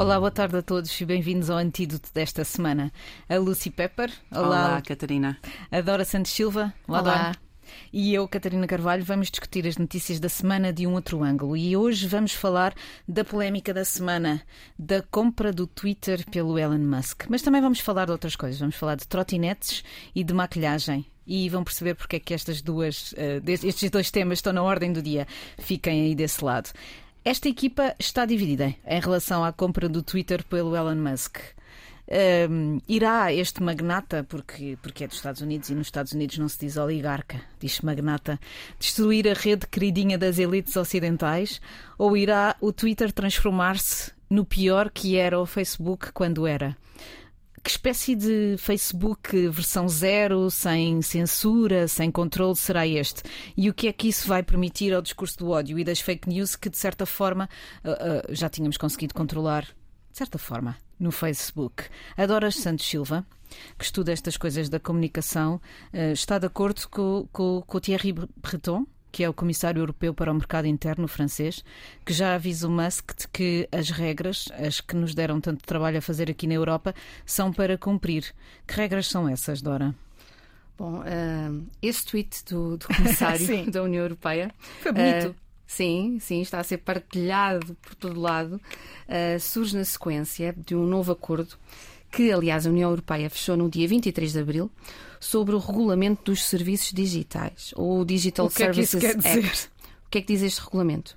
Olá, boa tarde a todos e bem-vindos ao antídoto desta semana. A Lucy Pepper. Olá, Olá Catarina. A Dora Santos Silva. Olá. Olá. E eu, Catarina Carvalho, vamos discutir as notícias da semana de um outro ângulo. E hoje vamos falar da polémica da semana, da compra do Twitter pelo Elon Musk. Mas também vamos falar de outras coisas. Vamos falar de trotinetes e de maquilhagem e vão perceber porque é que estas duas, uh, estes dois temas estão na ordem do dia. Fiquem aí desse lado. Esta equipa está dividida em relação à compra do Twitter pelo Elon Musk. Um, irá este magnata, porque, porque é dos Estados Unidos e nos Estados Unidos não se diz oligarca, diz magnata, destruir a rede queridinha das elites ocidentais? Ou irá o Twitter transformar-se no pior que era o Facebook quando era? Que espécie de Facebook versão zero, sem censura, sem controle será este? E o que é que isso vai permitir ao discurso do ódio e das fake news que, de certa forma, uh, uh, já tínhamos conseguido controlar? De certa forma, no Facebook. Adora Santos Silva, que estuda estas coisas da comunicação, uh, está de acordo com, com, com o Thierry Breton, que é o Comissário Europeu para o Mercado Interno francês, que já avisa o Musk de que as regras, as que nos deram tanto trabalho a fazer aqui na Europa, são para cumprir. Que regras são essas, Dora? Bom, uh, esse tweet do, do Comissário da União Europeia. Foi bonito. Uh, Sim, sim, está a ser partilhado por todo lado. Uh, surge na sequência de um novo acordo que, aliás, a União Europeia fechou no dia 23 de abril sobre o regulamento dos serviços digitais, ou Digital o que Services é que isso quer Act. Dizer? O que é que diz este regulamento?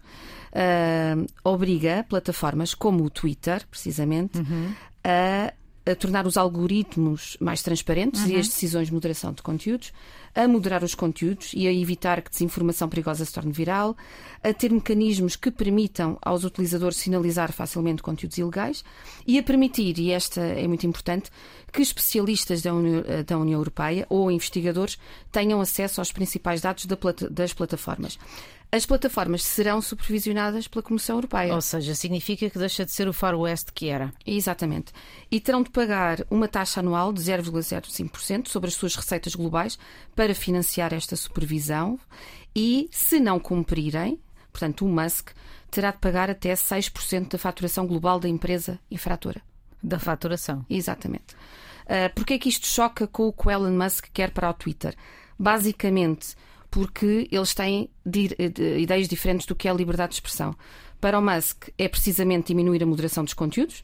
Uh, obriga plataformas como o Twitter, precisamente, uhum. a a tornar os algoritmos mais transparentes uhum. e as decisões de moderação de conteúdos, a moderar os conteúdos e a evitar que desinformação perigosa se torne viral, a ter mecanismos que permitam aos utilizadores sinalizar facilmente conteúdos ilegais e a permitir, e esta é muito importante, que especialistas da União, da União Europeia ou investigadores tenham acesso aos principais dados das plataformas as plataformas serão supervisionadas pela Comissão Europeia. Ou seja, significa que deixa de ser o Far West que era. Exatamente. E terão de pagar uma taxa anual de 0,05% sobre as suas receitas globais para financiar esta supervisão e, se não cumprirem, portanto, o Musk terá de pagar até 6% da faturação global da empresa infratora. Da faturação. Exatamente. Uh, Porquê é que isto choca com o que o Elon Musk quer para o Twitter? Basicamente, porque eles têm ideias diferentes do que é a liberdade de expressão. Para o Musk é precisamente diminuir a moderação dos conteúdos.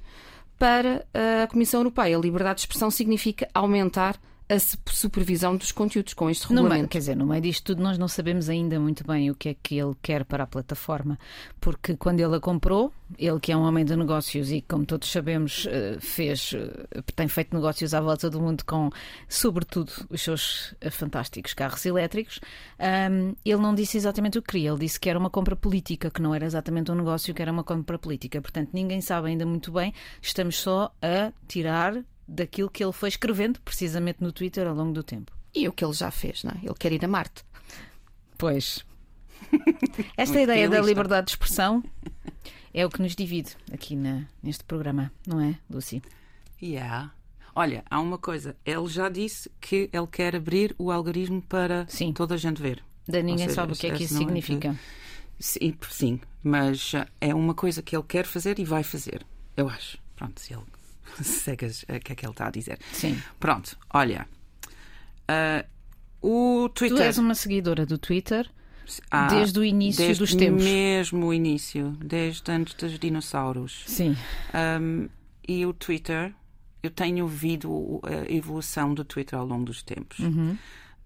Para a Comissão Europeia, a liberdade de expressão significa aumentar a supervisão dos conteúdos com este regulamento. Meio, quer dizer, no meio disto tudo nós não sabemos ainda muito bem o que é que ele quer para a plataforma, porque quando ele a comprou, ele que é um homem de negócios e como todos sabemos eh, fez, eh, tem feito negócios à volta do mundo com, sobretudo, os seus eh, fantásticos carros elétricos, ele não disse exatamente o que queria, ele disse que era uma compra política, que não era exatamente um negócio, que era uma compra política. Portanto, ninguém sabe ainda muito bem, estamos só a tirar daquilo que ele foi escrevendo, precisamente no Twitter, ao longo do tempo. E o que ele já fez, não é? Ele quer ir a Marte. Pois. Esta ideia da liberdade de expressão é o que nos divide aqui na, neste programa, não é, Lucy? Yeah. Olha, há uma coisa. Ele já disse que ele quer abrir o algoritmo para sim. toda a gente ver. Da ninguém seja, sabe o que é que isso significa. É que... Sim, sim, mas é uma coisa que ele quer fazer e vai fazer. Eu acho. Pronto, se ele cegas o que é que ele está a dizer. Sim. Pronto, olha. Uh, o Twitter. Tu és uma seguidora do Twitter ah, desde o início desde dos tempos. Mesmo o início, desde antes dos dinossauros. Sim. Um, e o Twitter, eu tenho ouvido a evolução do Twitter ao longo dos tempos. Uhum.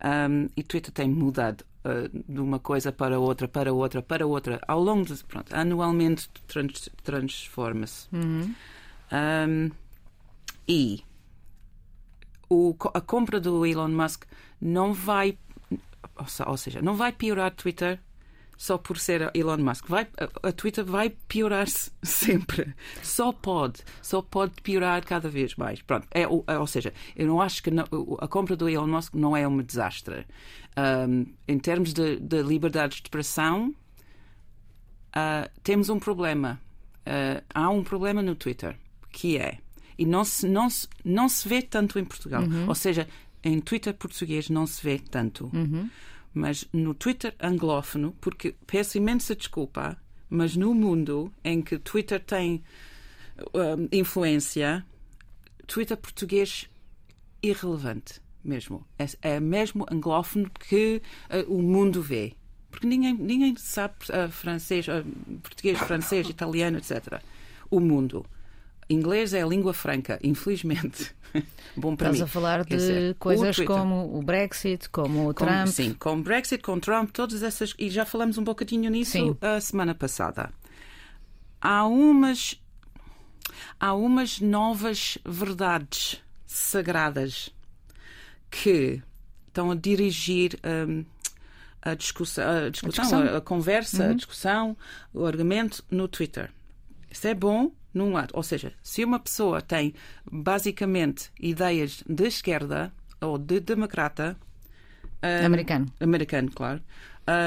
Um, e o Twitter tem mudado uh, de uma coisa para outra, para outra, para outra, ao longo de. Pronto, anualmente trans, transforma-se. Uhum. Um, e o, a compra do Elon Musk não vai, ou seja, não vai piorar Twitter só por ser Elon Musk. Vai, a, a Twitter vai piorar-se sempre. Só pode. Só pode piorar cada vez mais. Pronto. É, ou, ou seja, eu não acho que não, a compra do Elon Musk não é um desastre. Um, em termos de, de, liberdade de expressão, uh, temos um problema. Uh, há um problema no Twitter, que é e não se, não se, não se vê tanto em Portugal. Uhum. Ou seja, em Twitter português não se vê tanto. Uhum. Mas no Twitter anglófono, porque peço imensa desculpa, mas no mundo em que Twitter tem um, influência, Twitter português irrelevante mesmo. É, é mesmo anglófono que uh, o mundo vê. Porque ninguém, ninguém sabe uh, francês, uh, português, francês, italiano, etc. O mundo. Inglês é a língua franca, infelizmente. Bom para Estás mim. a falar Quer de dizer, coisas o como o Brexit, como o Com- Trump. Sim, com o Brexit, com Trump, todas essas. E já falamos um bocadinho nisso Sim. a semana passada. Há umas. Há umas novas verdades sagradas que estão a dirigir hum, a discussão, a, discussão, discussão. Uhum. a, a conversa, a discussão, o argumento no Twitter. Isso é bom num lado. Ou seja, se uma pessoa tem basicamente ideias de esquerda ou de democrata, hum, Americano. americano, claro,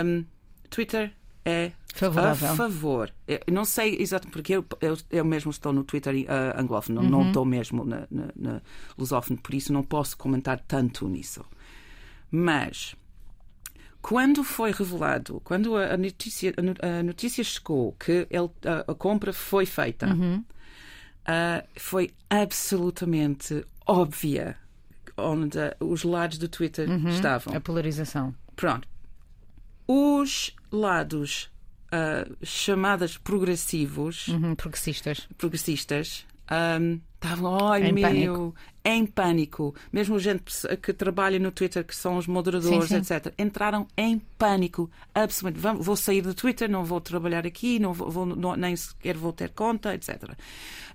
hum, Twitter é Favorável. a favor. Eu não sei exatamente porque eu, eu, eu mesmo estou no Twitter uh, anglófono, não estou mesmo na, na, na lusófono, por isso não posso comentar tanto nisso. Mas quando foi revelado, quando a notícia, a no- a notícia chegou que ele- a, a compra foi feita, ah, foi absolutamente óbvia onde os lados do Twitter estavam. A polarização. Pronto. Os lados ah, chamadas progressivos, Uhum, progressistas. progressistas, estavam, ai Em meu, pânico. em pânico. Mesmo gente que trabalha no Twitter, que são os moderadores, Sim, sim. etc., entraram em pânico. Absolutamente. Vou sair do Twitter, não vou trabalhar aqui, não vou, vou- não- nem sequer vou ter conta, etc.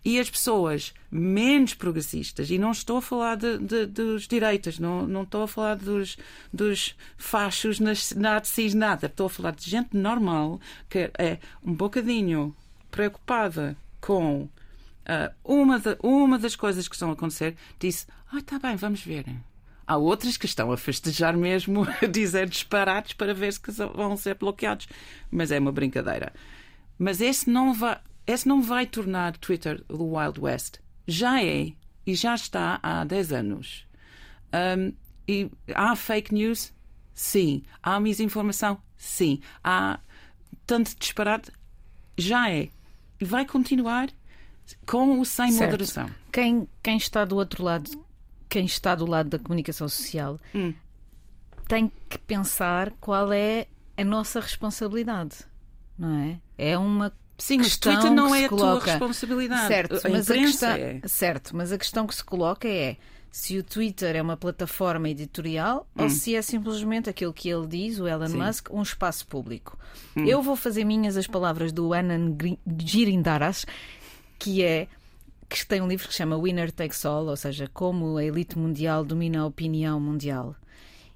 E as pessoas menos progressistas, e não estou a falar de, de- dos direitas, não, não estou a falar dos, dos fachos nas nazis, nada. Estou a falar de gente normal que é um bocadinho preocupada com ah, uma, da- uma das coisas que estão a acontecer, disse: Ah, está bem, vamos ver. Há outras que estão a festejar mesmo, a dizer disparates para ver se vão ser bloqueados. Mas é uma brincadeira. Mas esse não vai, esse não vai tornar Twitter o Wild West. Já é e já está há 10 anos. Um, e há fake news? Sim. Há misinformação? Sim. Há tanto disparate? Já é. E vai continuar com ou sem Certo. moderação. Quem, quem está do outro lado, quem está do lado da comunicação social, Hum. tem que pensar qual é a nossa responsabilidade, não é? É uma Sim, mas questão Twitter não que é se a tua coloca. responsabilidade. Certo, a mas a questão, é. certo, mas a questão que se coloca é se o Twitter é uma plataforma editorial ou se é simplesmente aquilo que ele diz, o Elon Hum. Sim. Hum. Musk, um espaço público. Eu vou fazer minhas as palavras do Anand Girindaras, que é que tem um livro que se chama Winner Takes All, ou seja, como a elite mundial domina a opinião mundial.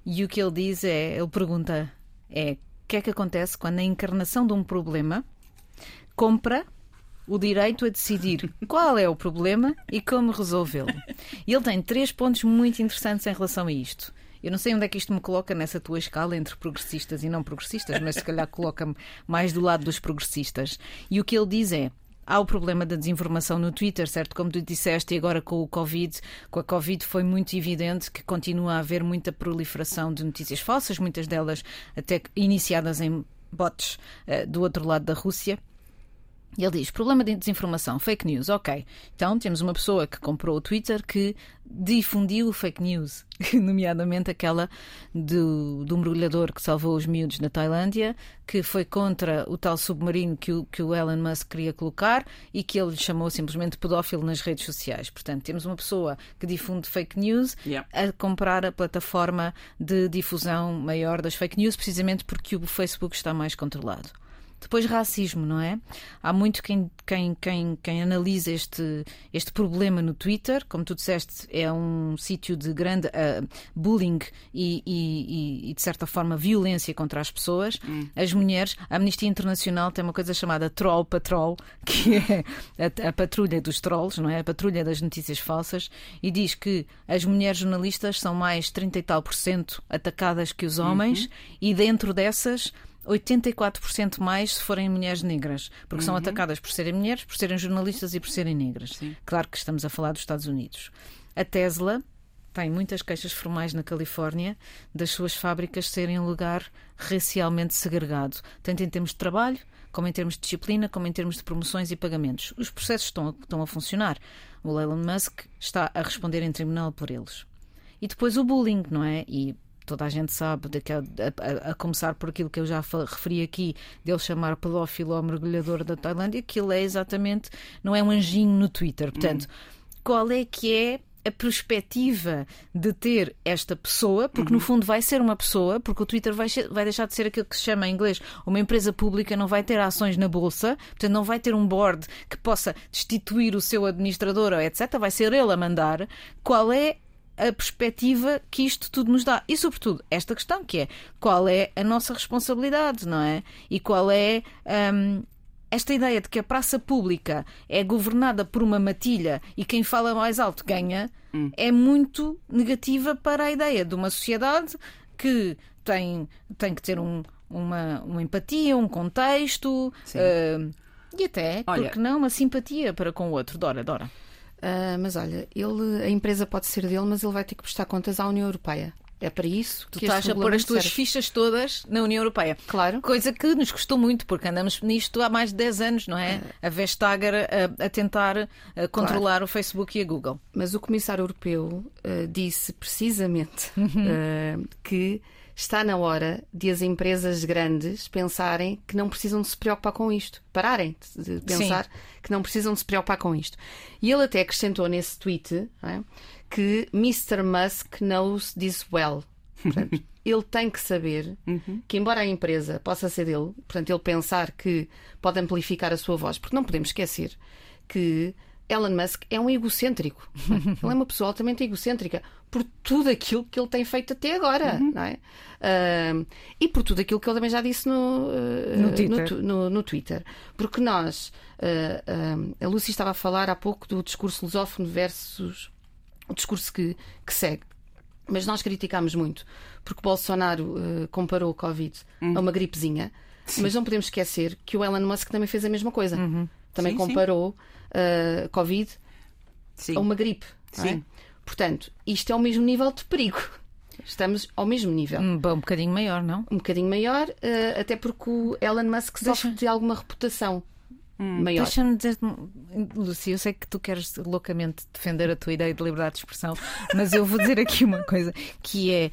E o que ele diz é, ele pergunta é, o que é que acontece quando a encarnação de um problema compra o direito a decidir qual é o problema e como resolvê-lo. E ele tem três pontos muito interessantes em relação a isto. Eu não sei onde é que isto me coloca nessa tua escala entre progressistas e não progressistas, mas se calhar coloca-me mais do lado dos progressistas. E o que ele diz é: Há o problema da desinformação no Twitter, certo? Como tu disseste, e agora com o Covid, com a Covid foi muito evidente que continua a haver muita proliferação de notícias falsas, muitas delas até iniciadas em bots eh, do outro lado da Rússia. E ele diz: problema de desinformação, fake news. Ok. Então temos uma pessoa que comprou o Twitter que difundiu fake news, nomeadamente aquela do, do mergulhador que salvou os miúdos na Tailândia, que foi contra o tal submarino que o, que o Elon Musk queria colocar e que ele chamou simplesmente pedófilo nas redes sociais. Portanto, temos uma pessoa que difunde fake news Yeah. a comprar a plataforma de difusão maior das fake news, precisamente porque o Facebook está mais controlado. Depois, racismo, não é? Há muito quem, quem, quem, quem analisa este, este problema no Twitter. Como tu disseste, é um sítio de grande ah, bullying e, e- e, de certa forma, violência contra as pessoas. As mulheres, a Amnistia Internacional tem uma coisa chamada Troll Patrol, que é a, a patrulha dos trolls, não é? A patrulha das notícias falsas, e diz que as mulheres jornalistas são mais 30 e tal por cento atacadas que os homens, e dentro dessas. 84% mais se forem mulheres negras, porque são atacadas por serem mulheres, por serem jornalistas e por serem negras. Claro que estamos a falar dos Estados Unidos. A Tesla tem muitas queixas formais na Califórnia das suas fábricas serem um lugar racialmente segregado, tanto em termos de trabalho como em termos de disciplina, como em termos de promoções e pagamentos. Os processos estão a, estão a funcionar. O Elon Musk está a responder em tribunal por eles. E depois o bullying, não é? E toda a gente sabe, a, a, a, começar por aquilo que eu já referi aqui, dele chamar pedófilo ao mergulhador da Tailândia, aquilo é exatamente, não é um anjinho no Twitter. Portanto, hum. qual é que é a perspectiva de ter esta pessoa, porque uhum. no fundo vai ser uma pessoa, porque o Twitter vai, vai deixar de ser aquilo que se chama em inglês uma empresa pública, não vai ter ações na bolsa, portanto não vai ter um board que possa destituir o seu administrador ou etc. Vai ser ele a mandar. Qual é a perspectiva que isto tudo nos dá. E, sobretudo, esta questão que é qual é a nossa responsabilidade, não é? E qual é um, esta ideia de que a praça pública é governada por uma matilha e quem fala mais alto ganha hum. é muito negativa para a ideia de uma sociedade que tem, tem que ter um, uma, uma empatia, um contexto uh, e até, Olha, porque não, uma simpatia para com o outro. Dora, Dora. Uh, mas olha, ele, a empresa pode ser dele, mas ele vai ter que prestar contas à União Europeia. É para isso que tu estás a pôr as tuas serve. fichas todas na União Europeia. Claro. Coisa que nos custou muito, porque andamos nisto há mais de 10 anos, não é? A Vestager a, a tentar a controlar claro. o Facebook e a Google. Mas o Comissário Europeu uh, disse precisamente uh, que está na hora de as empresas grandes pensarem que não precisam de se preocupar com isto. Pararem de pensar Sim. que não precisam de se preocupar com isto. E ele até acrescentou nesse tweet é, que Mr. Musk knows this well. Portanto, ele tem que saber uhum. que, embora a empresa possa ser dele, portanto, ele pensar que pode amplificar a sua voz, porque não podemos esquecer que Elon Musk é um egocêntrico. ele é uma pessoa altamente egocêntrica por tudo aquilo que ele tem feito até agora, uhum. não é? Uh, e por tudo aquilo que ele também já disse no, uh, no, Twitter. No, no, no, Twitter. Porque nós, uh, a Lucy estava a falar há pouco do discurso lusófono versus o discurso que, que segue. Mas nós criticámos muito, porque Bolsonaro comparou o Covid uhum. a uma gripezinha. Sim. Mas não podemos esquecer que o Elon Musk também fez a mesma coisa. Uhum. Também sim, comparou sim uh, Covid Sim. a uma gripe. É? Sim. É? Portanto, isto é o mesmo nível de perigo. Estamos ao mesmo nível. Um, um bocadinho maior, não? Um bocadinho maior, uh, até porque o Elon Musk sofre Deixa... de alguma reputação. Hum, maior. Deixa-me dizer, Lucia, eu sei que tu queres loucamente defender a tua ideia de liberdade de expressão, mas eu vou dizer aqui uma coisa que é,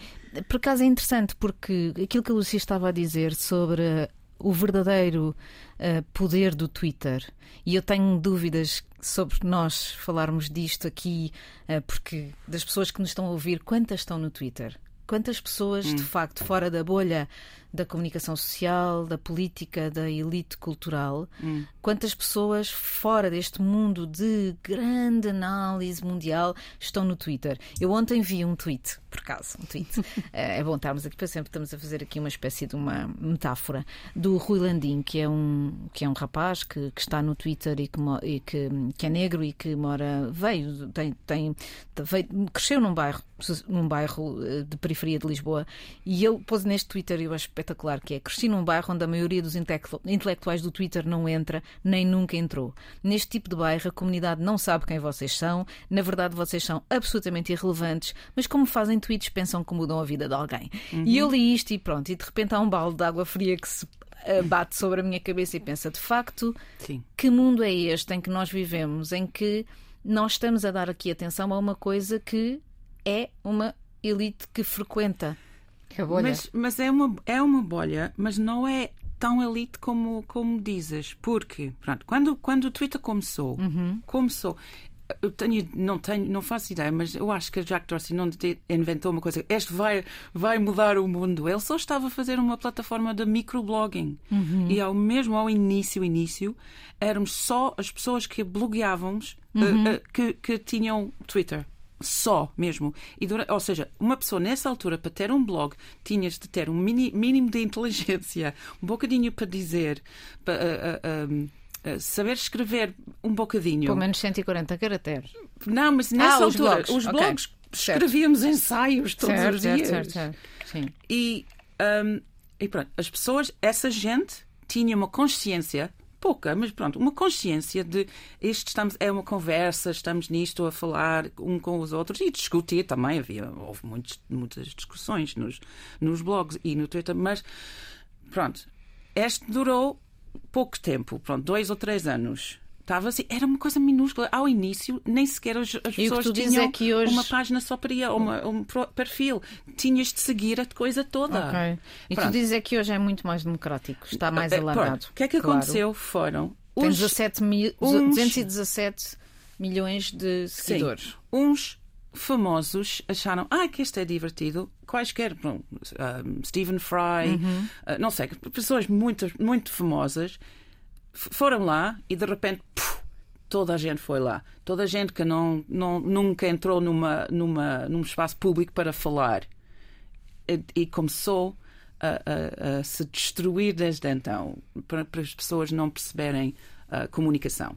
por acaso é interessante, porque aquilo que a Lucia estava a dizer sobre o verdadeiro uh, poder do Twitter. E eu tenho dúvidas sobre nós falarmos disto aqui, uh, porque das pessoas que nos estão a ouvir, quantas estão no Twitter? Quantas pessoas, hum. de facto, fora da bolha da comunicação social, da política, da elite cultural, hum. quantas pessoas fora deste mundo de grande análise mundial estão no Twitter? Eu ontem vi um tweet, por acaso, um tweet. Eh, é bom estarmos aqui, para sempre estamos a fazer aqui uma espécie de uma metáfora do Rui Landim, que é um, que é um rapaz que, que está no Twitter e, que, e que, que, é negro e que mora, veio, tem, tem, veio, cresceu num bairro, num bairro eh, de periferia de Lisboa e ele pôs neste Twitter, eu acho espetacular, que é cresci num bairro onde a maioria dos intelectuais do Twitter não entra, nem nunca entrou. Neste tipo de bairro, a comunidade não sabe quem vocês são, na verdade vocês são absolutamente irrelevantes, mas como fazem tweets pensam que mudam a vida de alguém. Uhum. E eu li isto e pronto, e de repente há um balde de água fria que se eh, bate sobre a minha cabeça e pensa, de facto, Sim. que mundo é este em que nós vivemos, em que nós estamos a dar aqui atenção a uma coisa que é uma elite que frequenta é bolha. Mas, mas é, uma, é uma bolha, mas não é tão elite como, como dizes. Porque, pronto, quando, quando o Twitter começou, uhum. começou. Eu tenho, não, tenho, não faço ideia, mas eu acho que a Jack Dorsey não inventou uma coisa. Este vai, vai mudar o mundo. Ele só estava a fazer uma plataforma de microblogging. Uhum. E ao mesmo ao início, início, éramos só as pessoas que blogueávamos uhum. uh, uh, que, que tinham Twitter só mesmo. E durante, ou seja, uma pessoa nessa altura, para ter um blog, tinhas de ter um mini, mínimo de inteligência, um bocadinho para dizer, para, uh, uh, uh, saber escrever um bocadinho. Pelo menos 140 caracteres. Não, mas nessa ah, altura, os blogs, os blogs okay. escrevíamos certo. ensaios todos certo, os dias. Certo, certo, Sim. E, um, e pronto, as pessoas, essa gente tinha uma consciência pouca, mas pronto, uma consciência de isto estamos, é uma conversa, estamos nisto a falar um com os outros e discutir também. Havia, houve muitos, muitas discussões nos, nos blogs e no Twitter, mas pronto, este durou pouco tempo, pronto, dois ou três anos, estava assim, era uma coisa minúscula. Ao início, nem sequer as, as pessoas tu tinham é hoje- uma página só para ir, uma, um perfil. Tinhas de seguir a coisa toda. Ok. E tu Pronto. dizes é que hoje é muito mais democrático, está mais Eh, alargado. pronto, O que é que Claro. aconteceu? Foram Tem os 17 mil, uns- 217 milhões de seguidores. uns famosos acharam ah, que este é divertido. Quaisquer, um, Stephen Fry, Uhum. uh, não sei, pessoas muito, muito famosas foram lá e de repente puf, toda a gente foi lá. Toda a gente que não, não, nunca entrou numa, numa, num espaço público para falar e, e começou a, a- a se destruir desde então para, para as pessoas não perceberem a comunicação.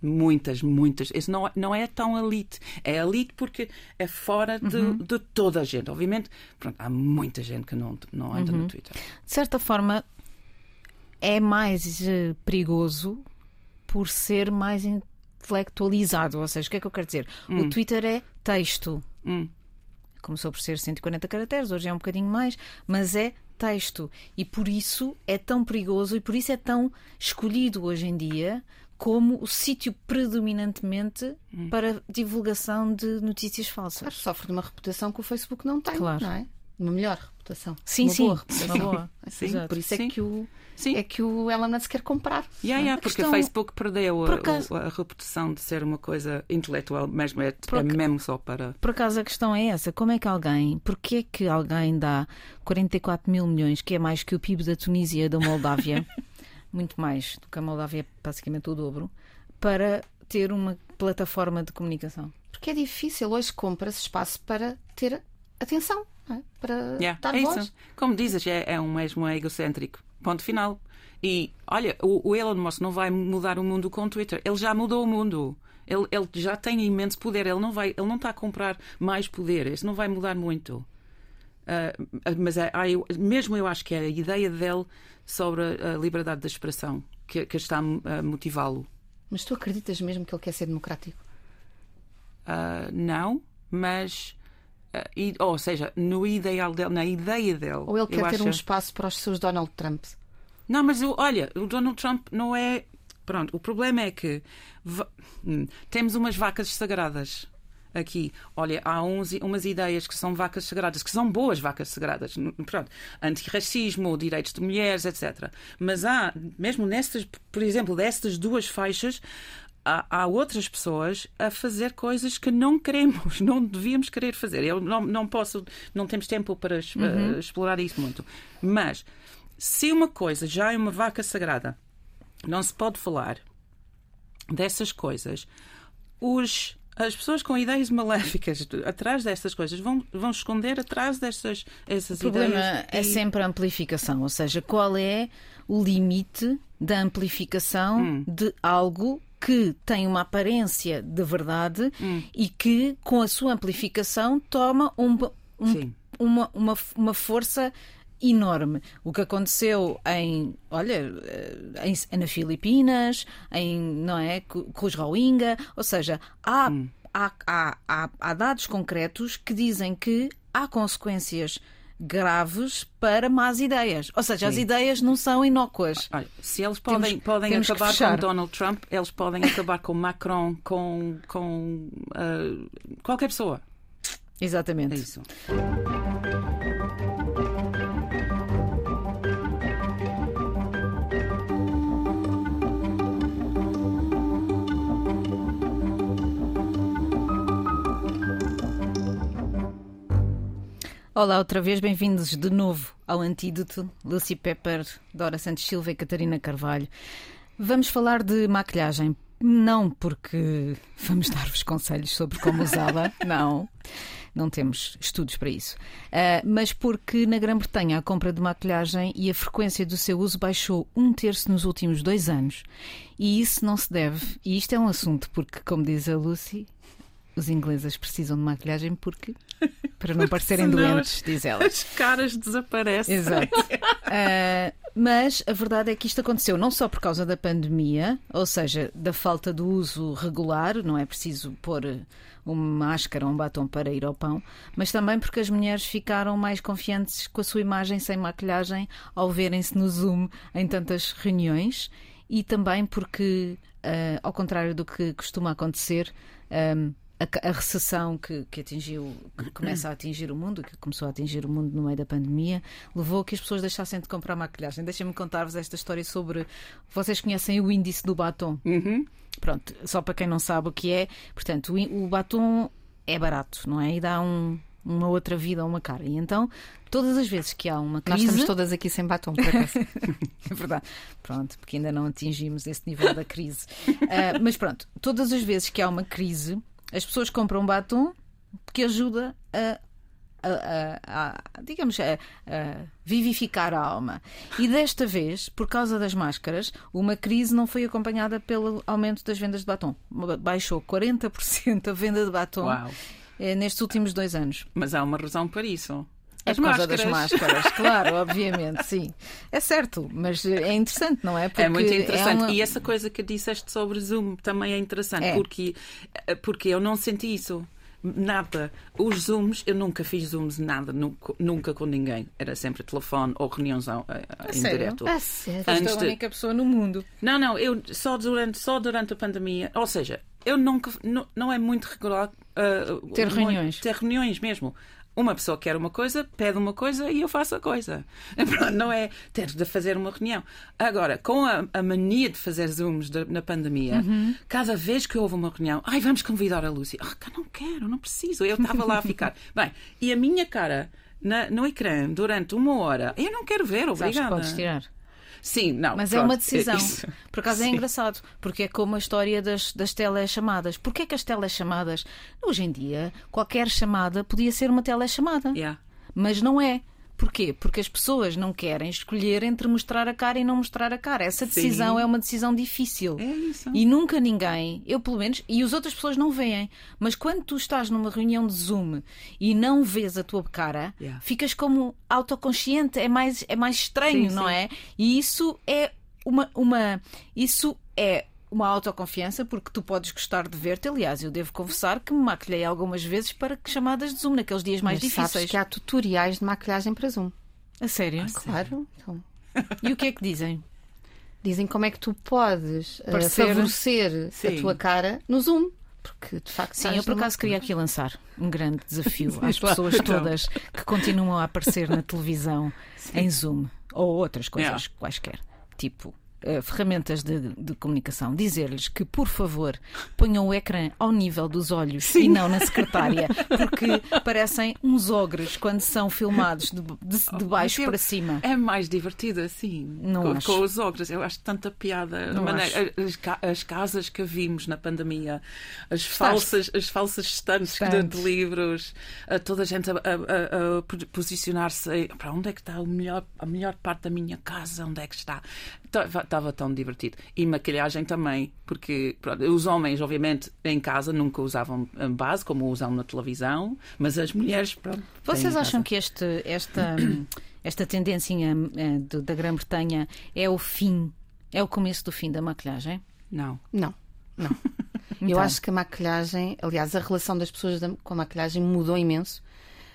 Muitas, muitas. Isso não, não é tão elite. É elite porque é fora de, de toda a gente. Obviamente, pronto, há muita gente que não, não anda no Twitter. De certa forma, é mais eh, perigoso por ser mais intelectualizado. Ou seja, o que é que eu quero dizer? O Twitter é texto. Hum. Começou por ser 140 caracteres, hoje é um bocadinho mais, mas é texto. E por isso é tão perigoso e por isso é tão escolhido hoje em dia como o sítio predominantemente para divulgação de notícias falsas. Claro, sofre de uma reputação que o Facebook não tem, Claro. não é? Uma melhor reputação. Sim, uma sim, boa reputação. uma boa. Sim, Exato. Por isso Sim. é que o Sim. é que o Elon Musk quer comprar. Yeah, yeah, A porque questão- o Facebook perdeu a, acaso- o- a reputação de ser uma coisa intelectual, mesmo é, Por é mesmo só para. Por acaso a questão é essa: como é que alguém, porquê é que alguém dá 44 mil milhões, que é mais que o PIB da Tunísia e da Moldávia, muito mais do que a Moldávia, é basicamente o dobro, para ter uma plataforma de comunicação? Porque é difícil, hoje compra-se espaço para ter atenção, é? para Yeah, dar é voz. isso. Como dizes, é, é um mesmo egocêntrico. Ponto final. E olha, o, o Elon Musk não vai mudar o mundo com o Twitter. Ele já mudou o mundo. Ele, ele já tem imenso poder. Ele não vai, ele não está a comprar mais poder. Isso não vai mudar muito. Ah, mas é, mesmo eu acho que é a ideia dele sobre a, liberdade de expressão que, que está a motivá-lo. Mas tu acreditas mesmo que ele quer ser democrático? Ah, não, mas. Ou seja, no ideal dele, na ideia dele. Ou ele quer ter acho- um espaço para os seus Donald Trump? Não, mas eu- olha, o Donald Trump não é. Pronto, o problema é que hum, temos umas vacas sagradas aqui. Olha, há uns, umas ideias que são vacas sagradas, que são boas vacas sagradas. Pronto, antirracismo, direitos de mulheres, etc. Mas há, mesmo nestas, por exemplo, destas duas faixas, há, outras pessoas a fazer coisas que não queremos, não devíamos querer fazer. Eu não, não posso, não temos tempo para eh, explorar isso muito. Mas se uma coisa já é uma vaca sagrada, não se pode falar dessas coisas, os, as pessoas com ideias maléficas atrás destas coisas vão, vão esconder atrás destas essas O problema ideias. é e- sempre a amplificação, ou seja, qual é o limite da amplificação Hum. de algo que tem uma aparência de verdade Hum. e que, com a sua amplificação, toma um- um- uma, uma, uma força enorme. O que aconteceu em, olha, eh, em, nas Filipinas, em, não é, co- com os Rohingya, ou seja, há, há, há, há, há dados concretos que dizem que há consequências graves para más ideias. Ou seja, as Sim. ideias não são inócuas. Olha, se eles Temos- podem, podem temos acabar com Donald Trump, eles podem acabar com Macron, com, com ah, qualquer pessoa. Exatamente. É isso. Olá, outra vez, bem-vindos de novo ao Antídoto. Lucy Pepper, Dora Santos Silva e Catarina Carvalho. Vamos falar de maquilhagem. Não porque vamos dar-vos conselhos sobre como usá-la, não. Não temos estudos para isso. Ah, mas porque na Grã-Bretanha a compra de maquilhagem e a frequência do seu uso baixou um terço nos últimos dois anos. E isso não se deve. E isto é um assunto porque, como diz a Lucy, os ingleses precisam de maquilhagem porque Para não parecerem doentes, diz ela. As caras desaparecem. Exato. Uh, mas a verdade é que isto aconteceu não só por causa da pandemia, ou seja, da falta do uso regular, não é preciso pôr uma máscara ou um batom para ir ao pão, mas também porque as mulheres ficaram mais confiantes com a sua imagem sem maquilhagem ao verem-se no Zoom em tantas reuniões e também porque, uh, ao contrário do que costuma acontecer, um, a, a, recessão que, que, atingiu, que começa a atingir o mundo, que começou a atingir o mundo no meio da pandemia, levou a que as pessoas deixassem de comprar maquilhagem. Deixem-me contar-vos esta história sobre. Vocês conhecem o índice do batom? Uhum. Pronto, só para quem não sabe o que é, portanto, o, o batom é barato, não é? E dá um, uma outra vida a uma cara. E então, todas as vezes que há uma crise. Nós estamos todas aqui sem batom, por acaso. é verdade. Pronto, porque ainda não atingimos esse nível da crise. Uh, mas pronto, todas as vezes que há uma crise, as pessoas compram batom que ajuda a a, a, a, digamos, a, vivificar a alma. E desta vez, por causa das máscaras, uma crise não foi acompanhada pelo aumento das vendas de batom. Baixou 40% a venda de batom. Eh, nestes últimos dois anos. Mas há uma razão para isso. É por causa das máscaras, claro, obviamente, sim. É certo, mas é interessante, não é? Porque é muito interessante. É uma... E essa coisa que disseste sobre Zoom também é interessante, é. Porque, eh, porque eu não senti isso. Nada. Os Zooms, eu nunca fiz Zooms, nada, nunca, nunca com ninguém. Era sempre telefone ou reuniões uh, em sério? direto. Ah, sério? Antes a única pessoa no mundo. Não, não, eu só durante, só durante a pandemia. Ou seja, eu nunca. Não, não é muito regular. Uh, ter reuniões. Ter reuniões mesmo. Uma pessoa quer uma coisa, pede uma coisa e eu faço a coisa. Não é ter de fazer uma reunião. Agora, com a, a mania de fazer Zooms de, na pandemia, uhum. cada vez que houve uma reunião, ai, vamos convidar a Lúcia. Oh, não quero, não preciso. Eu estava lá a ficar. Bem, e a minha cara na, no ecrã durante uma hora, eu não quero ver, obrigada. Sabes que podes tirar. Sim, não. Mas pronto, é uma decisão. Isso. Por acaso é Sim. é engraçado, porque é como a história das, das telechamadas. Porquê que as telechamadas? Hoje em dia, qualquer chamada podia ser uma telechamada. Yeah. Mas não é. Porquê? Porque as pessoas não querem escolher entre mostrar a cara e não mostrar a cara. Essa decisão Sim. é uma decisão difícil. É isso. E nunca ninguém, eu pelo menos, e as outras pessoas não veem, mas quando tu estás numa reunião de Zoom e não vês a tua cara, yeah. ficas como autoconsciente, é mais, é mais estranho, sim, não sim. é? E isso é uma, uma. Isso é uma autoconfiança, porque tu podes gostar de ver-te. Aliás, eu devo confessar que me maquilhei algumas vezes para chamadas de Zoom, naqueles dias mais Mas difíceis. Sabes que há tutoriais de maquilhagem para Zoom. A sério? Ah, claro. Então. E o que é que dizem? Dizem como é que tu podes uh, favorecer Sim. a tua cara no Zoom. Porque, de facto, Sim, eu por acaso queria aqui lançar um grande desafio às pessoas todas que continuam a aparecer na televisão Sim. em Zoom ou outras coisas yeah. quaisquer. Tipo, Uh, ferramentas de, de comunicação, dizer-lhes que, por favor, ponham o ecrã ao nível dos olhos Sim. e não na secretária, porque parecem uns ogres quando são filmados de, de, de baixo para cima. É mais divertido assim, não com, com os ogres. Eu acho tanta piada. Não maneira, as, as, casas que vimos na pandemia, as falsas, as falsas estantes de, de, livros, toda a gente a, a, a, a posicionar-se para onde é que está o melhor, a melhor parte da minha casa, onde é que está estava tão divertido. E maquilhagem também, porque pronto, os homens, obviamente, em casa nunca usavam base, como usam na televisão, mas as mulheres, pronto. Vocês acham que este, esta, esta tendência eh, da Grã-Bretanha é o fim, é o começo do fim da maquilhagem? Não. Não, não. Então. Eu acho que a maquilhagem, aliás, a relação das pessoas com a maquilhagem mudou imenso.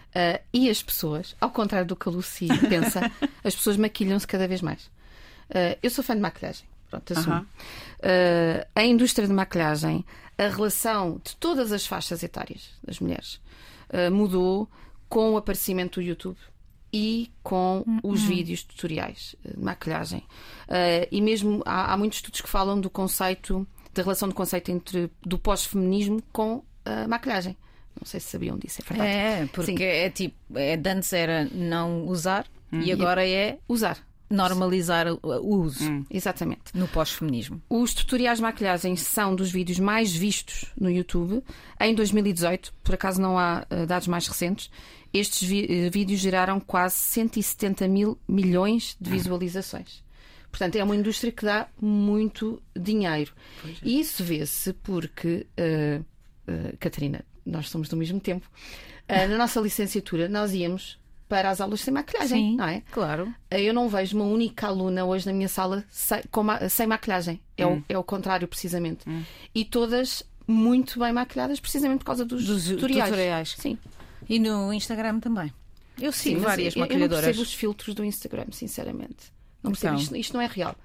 Uh, e as pessoas, ao contrário do que a Lucy pensa, as pessoas maquilham-se cada vez mais. Uh, eu sou fã de maquilhagem. Pronto, assumo. Uh -huh. uh, a indústria de maquilhagem, a relação de todas as faixas etárias das mulheres uh, mudou com o aparecimento do YouTube e com -huh. os vídeos tutoriais de maquilhagem. e mesmo há, há, muitos estudos que falam do conceito, da relação do conceito entre do pós-feminismo com a maquilhagem. Não sei se sabiam disso, é verdade. É, porque Sim. é tipo, é, antes era não usar hum. e agora é usar normalizar o uso. Hum. Exatamente. No pós-feminismo. Os tutoriais de maquilhagem são dos vídeos mais vistos no YouTube. Em 2018, por acaso não há uh, dados mais recentes, estes uh, vídeos geraram quase 170 mil milhões de visualizações. Portanto, é uma indústria que dá muito dinheiro. É. E isso vê-se porque uh, uh, Catarina, nós somos do mesmo tempo, uh, na nossa licenciatura nós íamos para as aulas sem maquilhagem, Sim, não é? claro. Eu não vejo uma única aluna hoje na minha sala sem, ma sem maquilhagem. É, Hum. o, é o contrário, precisamente. E todas muito bem maquilhadas, precisamente por causa dos, Dos tutoriais. tutoriais. Sim. E no Instagram também. Eu sigo mas várias eu, eu não maquilhadoras. percebo os filtros do Instagram, sinceramente. Não percebo. Então. Isto, isto não é real.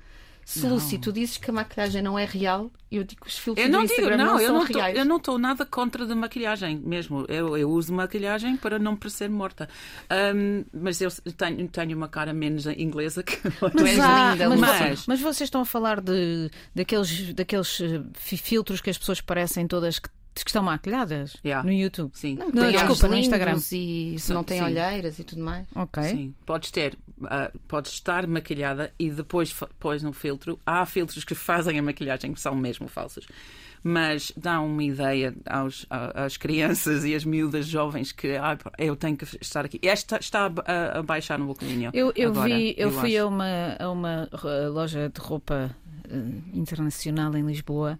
Se Lucy, tu dizes que a maquilhagem não é real, eu digo que os filtros Eu não do digo, Instagram não, não, eu são não, tô, reais. eu não estou nada contra de maquilhagem mesmo. Eu, eu uso maquilhagem para não parecer morta. Ahm, mas eu tenho, tenho uma cara menos inglesa que Tu és há- linda, mas, vo- mas vocês estão a falar de, daqueles, daqueles fi- filtros que as pessoas parecem todas que, que estão maquilhadas Yeah. no YouTube. Sim. Não, Não, tem desculpa, no Instagram. E se não tem Sim. olheiras e tudo mais. Ok. Sim, podes ter, ah, podes estar maquilhada e depois pões no filtro. Há filtros que fazem a maquilhagem que são mesmo falsos, mas dá uma ideia aos, às crianças e às miúdas jovens que ah, eu tenho que estar aqui. Esta está a, a- baixar no bocalinho. Eu, eu agora, vi, eu, fui acho. a uma, a uma ro- loja de roupa eh, internacional em Lisboa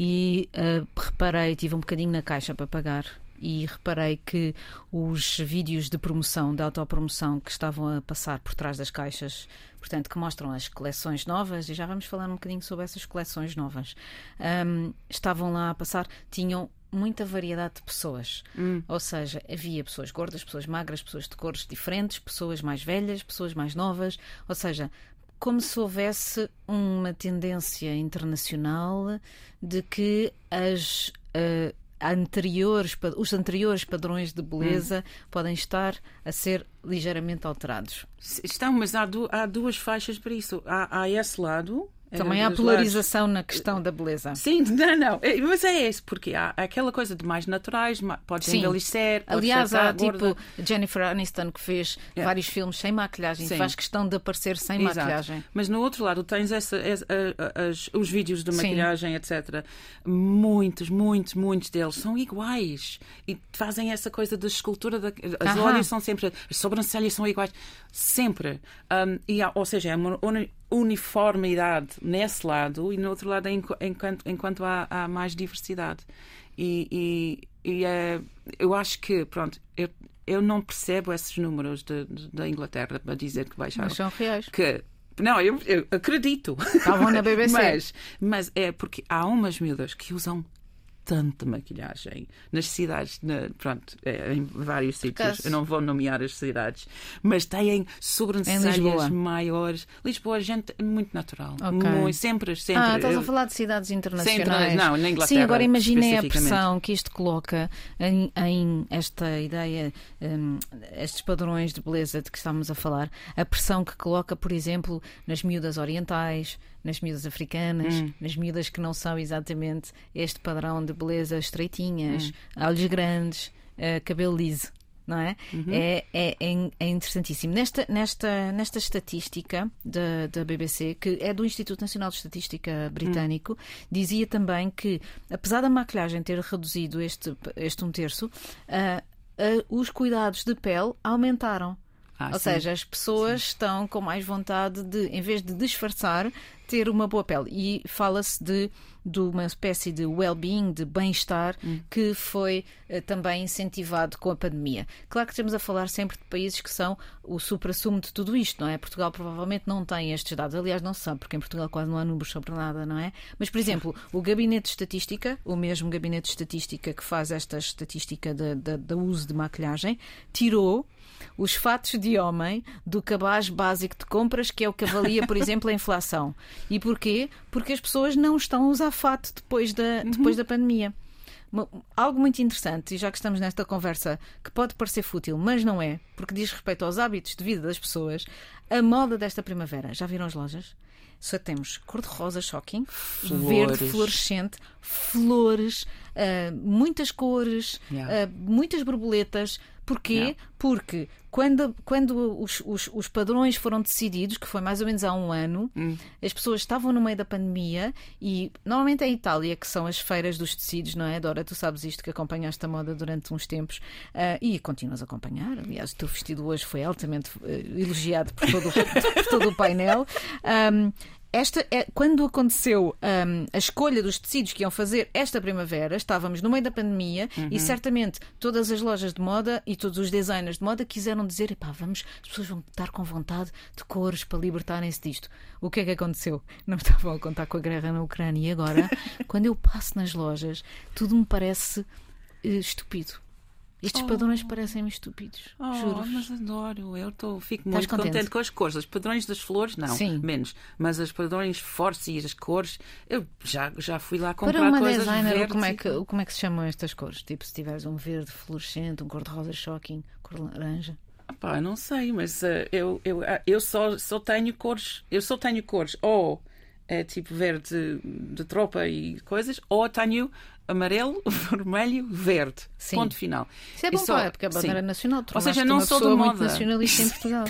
e eh, reparei, tive um bocadinho na caixa para pagar e reparei que os vídeos de promoção, de autopromoção que estavam a passar por trás das caixas, portanto, que mostram as coleções novas, e já vamos falar um bocadinho sobre essas coleções novas, ahm, estavam lá a passar, tinham muita variedade de pessoas. Ou seja, havia pessoas gordas, pessoas magras, pessoas de cores diferentes, pessoas mais velhas, pessoas mais novas. Ou seja, como se houvesse uma tendência internacional de que as. eh, anteriores, os anteriores padrões de beleza podem estar a ser ligeiramente alterados. Estão, mas há, du- há duas faixas para isso. Há, há esse lado. Também há polarização na questão da beleza. Sim, não, não. É, Mas é isso, porque há aquela coisa de mais naturais, Sim. envelhecer. Aliás, há gorda. tipo Jennifer Aniston que fez vários filmes sem maquilhagem, Sim. faz questão de aparecer sem Exato. maquilhagem. Mas no outro lado tens essa, essa- as- os vídeos de Sim. maquilhagem, etc. Muitos, muitos, muitos deles são iguais e fazem essa coisa da escultura. Da, as olhos são sempre. As sobrancelhas são iguais. Sempre. Um, e há- ou seja, é uma uniformidade nesse lado e no outro lado é enqu- enquanto, enquanto há, há mais diversidade. E, e, e, é, eu acho que, pronto, eu, eu não percebo esses números da Inglaterra para dizer que baixaram Mas são reais. que não, eu, eu acredito. Estavam na BBC. mas, mas é porque há umas miúdas que usam tanta maquilhagem nas cidades, na- pronto, é, em vários sítios. Eu não vou nomear as cidades, mas têm sobrancelhas maiores. Lisboa, gente, é muito natural. Ok. Muito, sempre, sempre. Ah, estás a falar de cidades internacionais. não, na Inglaterra, Sim, agora imaginem a pressão que isto coloca em, em esta ideia, hum, estes padrões de beleza de que estamos a falar. A pressão que coloca, por exemplo, nas miúdas orientais, nas miúdas africanas, Hum. nas miúdas que não são exatamente este padrão de beleza estreitinhas, Hum. olhos grandes, eh, cabelo liso. Não é? Uhum. É, é, é- é interessantíssimo. Nesta, nesta, nesta estatística da, da BBC, que é do Instituto Nacional de Estatística Britânico, Hum. dizia também que, apesar da maquilhagem ter reduzido este, este um terço, ah, ah, os cuidados de pele aumentaram. Ah, Ou sim. seja, as pessoas estão com mais vontade de, em vez de disfarçar, ter uma boa pele. E fala-se de, de uma espécie de well-being, de bem-estar, Hum. que foi eh, também incentivado com a pandemia. Claro que estamos a falar sempre de países que são o supra-sumo de tudo isto, não é? Portugal provavelmente não tem estes dados. Aliás, não se sabe, porque em Portugal quase não há números sobre nada, não é? Mas, por exemplo, o Gabinete de Estatística, o mesmo Gabinete de Estatística que faz esta estatística do uso de maquilhagem, tirou os fatos de homem do cabaz básico de compras, que é o que avalia, por exemplo, a inflação. E porquê? Porque as pessoas não estão a usar fato depois da, depois da pandemia. Algo muito interessante, e já que estamos nesta conversa, que pode parecer fútil, mas não é, porque diz respeito aos hábitos de vida das pessoas, a moda desta primavera. Já viram as lojas? Só temos cor-de-rosa shocking, verde Flores. fluorescente, flores, ah, muitas cores, Yeah. ah, muitas borboletas. Porquê? Porque quando, quando os, os, os padrões foram decididos, que foi mais ou menos há um ano, Hum. as pessoas estavam no meio da pandemia e normalmente é em Itália que são as feiras dos tecidos, não é? Dora, tu sabes isto que acompanhaste a moda durante uns tempos ah, e continuas a acompanhar. Aliás, o teu vestido hoje foi altamente eh, elogiado por todo, o- por todo o painel. Ahm, esta é, quando aconteceu um, a escolha dos tecidos que iam fazer esta primavera, estávamos no meio da pandemia Uhum. e certamente todas as lojas de moda e todos os designers de moda quiseram dizer: epá, vamos, as pessoas vão estar com vontade de cores para libertarem-se disto. O que é que aconteceu? Não estavam a contar com a guerra na Ucrânia e agora, quando eu passo nas lojas, tudo me parece eh, estúpido. Estes padrões parecem-me estúpidos. Oh, Juro. mas adoro. Eu tô, fico Estás muito contente? contente com as cores. Os padrões das flores, não, Sim. menos. Mas os padrões fortes e as cores, eu já, já fui lá comprar Para uma coisas designer, verdes como é, que, como é que se chamam estas cores? Tipo, se tiveres um verde fluorescente, um cor-de-rosa shocking, cor laranja. Pá, não sei, mas eh, eu, eu, ah, eu só, só tenho cores. Eu só tenho cores ou é tipo verde de tropa e coisas, ou tenho amarelo, vermelho, verde. Sim. Ponto final. Isso é bom, só- é porque a bandeira sim. nacional. Ou seja, não sou de moda. nacionalista em Portugal.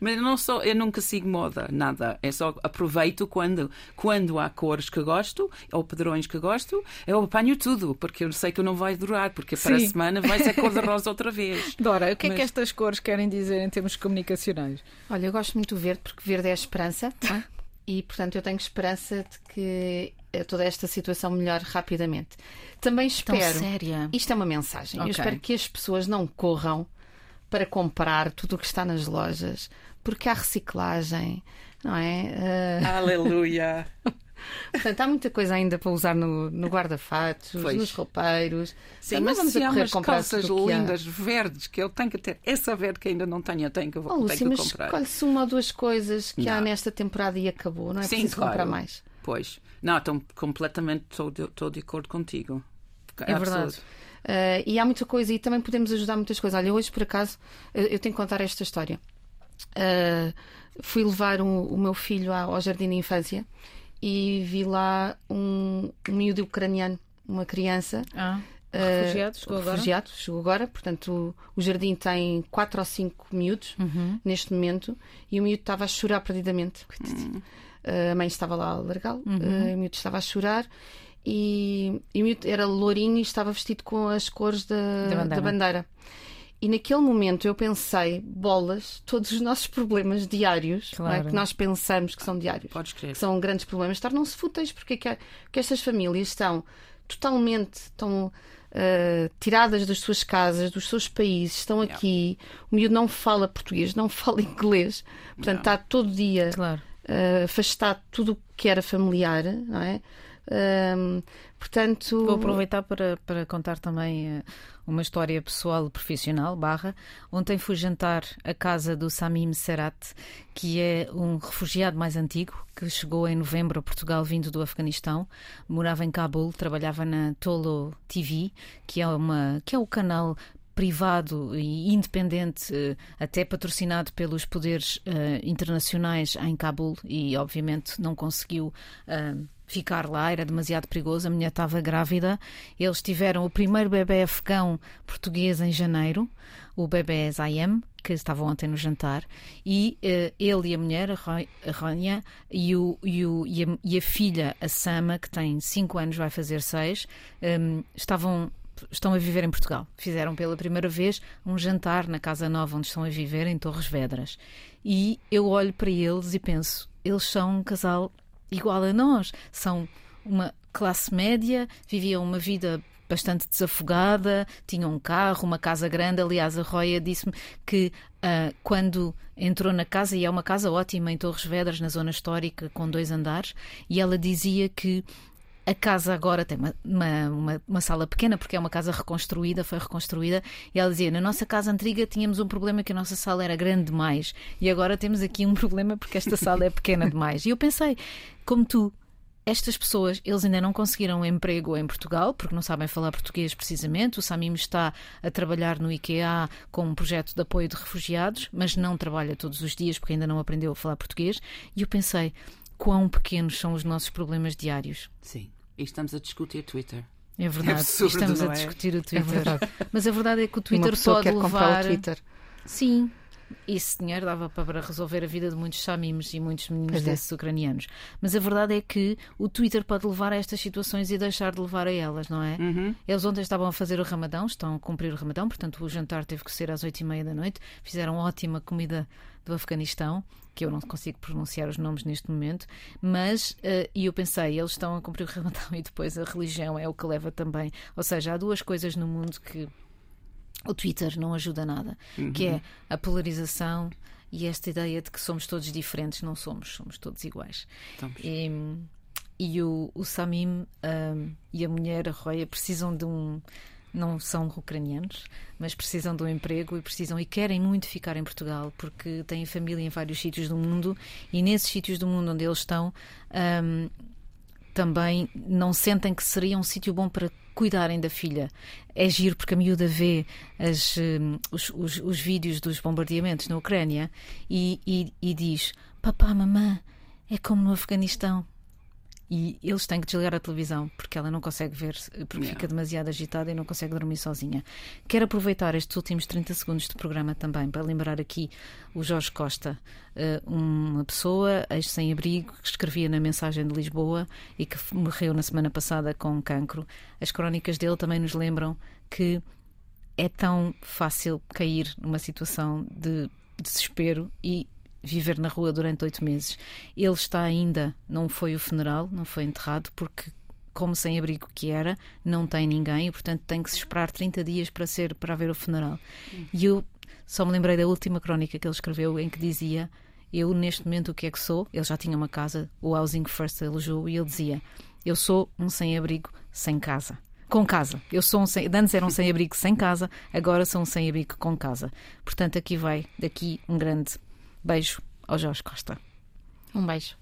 Mas eu não sou, eu nunca sigo moda, nada. É só aproveito quando, quando há cores que gosto ou padrões que gosto, eu apanho tudo, porque eu sei que não vai durar, porque para a Sim. semana vai ser cor de rosa outra vez. Dora, o que é que Mas- estas cores querem dizer em termos comunicacionais? Olha, eu gosto muito do verde porque verde é a esperança e, portanto, eu tenho esperança de que toda esta situação melhore rapidamente. Também Tão espero. séria. Isto é uma mensagem. Ok. Eu espero que as pessoas não corram para comprar tudo o que está nas lojas, porque há reciclagem, não é? Eh, Aleluia! portanto, há muita coisa ainda para usar no, no guarda-fatos, nos roupeiros. Sim, mas vamos se a há correr umas comprar calças há. lindas, verdes, que eu tenho que ter. Essa verde que ainda não tenho, eu tenho que, Oh, tenho Lúcia, que mas comprar. escolhe-se uma ou duas coisas que há Não. nesta temporada e acabou, não é Sim, preciso claro. comprar mais. Pois. Não, então completamente estou de, estou de acordo contigo. É verdade. Uh, e há muita coisa, e também podemos ajudar muitas coisas. Olha, hoje por acaso eu, eu tenho que contar esta história. Uh, fui levar um- o meu filho ao, ao jardim de infância e vi lá um, um miúdo ucraniano, uma criança. Ah, uh, refugiado, chegou agora? refugiado, chegou agora. Portanto, o, o jardim tem quatro ou cinco miúdos Uhum. neste momento e o miúdo estava a chorar perdidamente. Uh, a mãe estava lá a largá-lo, Uhum. uh, o miúdo estava a chorar. E, e o miúdo era lourinho e estava vestido com as cores da, Da bandeira. da bandeira. E naquele momento eu pensei, bolas, todos os nossos problemas diários, é, Claro. que nós pensamos que são diários, que são grandes problemas, tornam-se fúteis, porque é que, que estas famílias estão totalmente estão, ah, tiradas das suas casas, dos seus países, estão aqui, o miúdo não fala português, não fala inglês, portanto está todo dia Claro. Afastado de tudo o que era familiar, não é? Um, portanto, Vou aproveitar para, para contar também eh, uma história pessoal e profissional, barra. Ontem fui jantar à casa do Samim Serat, que é um refugiado mais antigo, que chegou em novembro a Portugal vindo do Afeganistão, morava em Cabul, trabalhava na Tolo TV, que é, uma, que é o canal privado e independente, eh, até patrocinado pelos poderes eh, internacionais em Cabul e obviamente não conseguiu eh, ficar lá, era demasiado perigoso, a mulher estava grávida. Eles tiveram o primeiro bebê afegão português em janeiro, o bebê Zayem, que estava ontem no jantar, e eh, ele e a mulher, a Rania, e, o, e, o- e a, e a filha, a Sama, que tem 5 anos, vai fazer 6, estavam estão a viver em Portugal. Fizeram pela primeira vez um jantar na casa nova onde estão a viver, em Torres Vedras. E eu olho para eles e penso: eles são um casal igual a nós. São uma classe média, viviam uma vida bastante desafogada, tinham um carro, uma casa grande. Aliás, a Roya disse-me que ah, quando entrou na casa, e é uma casa ótima em Torres Vedras, na zona histórica, com dois andares, e ela dizia que a casa agora tem uma, uma, uma, sala pequena, porque é uma casa reconstruída, foi reconstruída, e ela dizia: na nossa casa antiga tínhamos um problema que a nossa sala era grande demais, e agora temos aqui um problema porque esta sala é pequena demais. E eu pensei, como tu, estas pessoas, eles ainda não conseguiram um emprego em Portugal, porque não sabem falar português precisamente. O Samim está a trabalhar no IKEA com um projeto de apoio de refugiados, mas não trabalha todos os dias porque ainda não aprendeu a falar português. E eu pensei, quão pequenos são os nossos problemas diários. Sim. E estamos a discutir Twitter. É verdade, absurdo, estamos a é? discutir o Twitter. Mas a verdade é que o Twitter pessoa pode quer comprar levar. o Twitter. Sim, esse dinheiro dava para resolver a vida de muitos samims e muitos meninos é. desses ucranianos. Mas a verdade é que o Twitter pode levar a estas situações e deixar de levar a elas, não é? Uhum. Eles ontem estavam a fazer o ramadão, estão a cumprir o ramadão, portanto o jantar teve que ser às oito e meia da noite. Fizeram ótima comida do Afeganistão, que eu não consigo pronunciar os nomes neste momento, mas, eh, e eu pensei, eles estão a cumprir o ramadão e depois a religião é o que leva também. Ou seja, há duas coisas no mundo que o Twitter não ajuda nada, que é a polarização e esta ideia de que somos todos diferentes, não somos, somos todos iguais. Estamos. E, e o, o Samim ahm, e a mulher, a Roya, precisam de um. Não são ucranianos, mas precisam de um emprego e precisam e querem muito ficar em Portugal porque têm família em vários sítios do mundo e nesses sítios do mundo onde eles estão ahm, também não sentem que seria um sítio bom para cuidarem da filha. É giro porque a miúda vê as, hum, os, os- os vídeos dos bombardeamentos na Ucrânia e, e- e diz: Papá, mamã, é como no Afeganistão. E eles têm que desligar a televisão porque ela não consegue ver, porque Yeah. fica demasiado agitada e não consegue dormir sozinha. Quero aproveitar estes últimos 30 segundos de programa também para lembrar aqui o Jorge Costa, eh, uma pessoa ex-sem-abrigo que escrevia na Mensagem de Lisboa e que morreu na semana passada com cancro. As crónicas dele também nos lembram que é tão fácil cair numa situação de desespero e viver na rua durante oito meses. Ele está ainda, não foi o funeral, não foi enterrado, porque como sem abrigo que era, não tem ninguém e portanto tem que se esperar 30 dias para ser para ver o funeral. E eu só me lembrei da última crónica que ele escreveu em que dizia eu neste momento o que é que sou? Ele já tinha uma casa, o Housing First elogiou e ele dizia eu sou um sem-abrigo sem casa. Com casa. Eu sou um sem... Antes era um sem-abrigo sem casa, agora sou um sem-abrigo com casa. Portanto, aqui vai, daqui, um grande beijo ao Jorge Costa. Um beijo.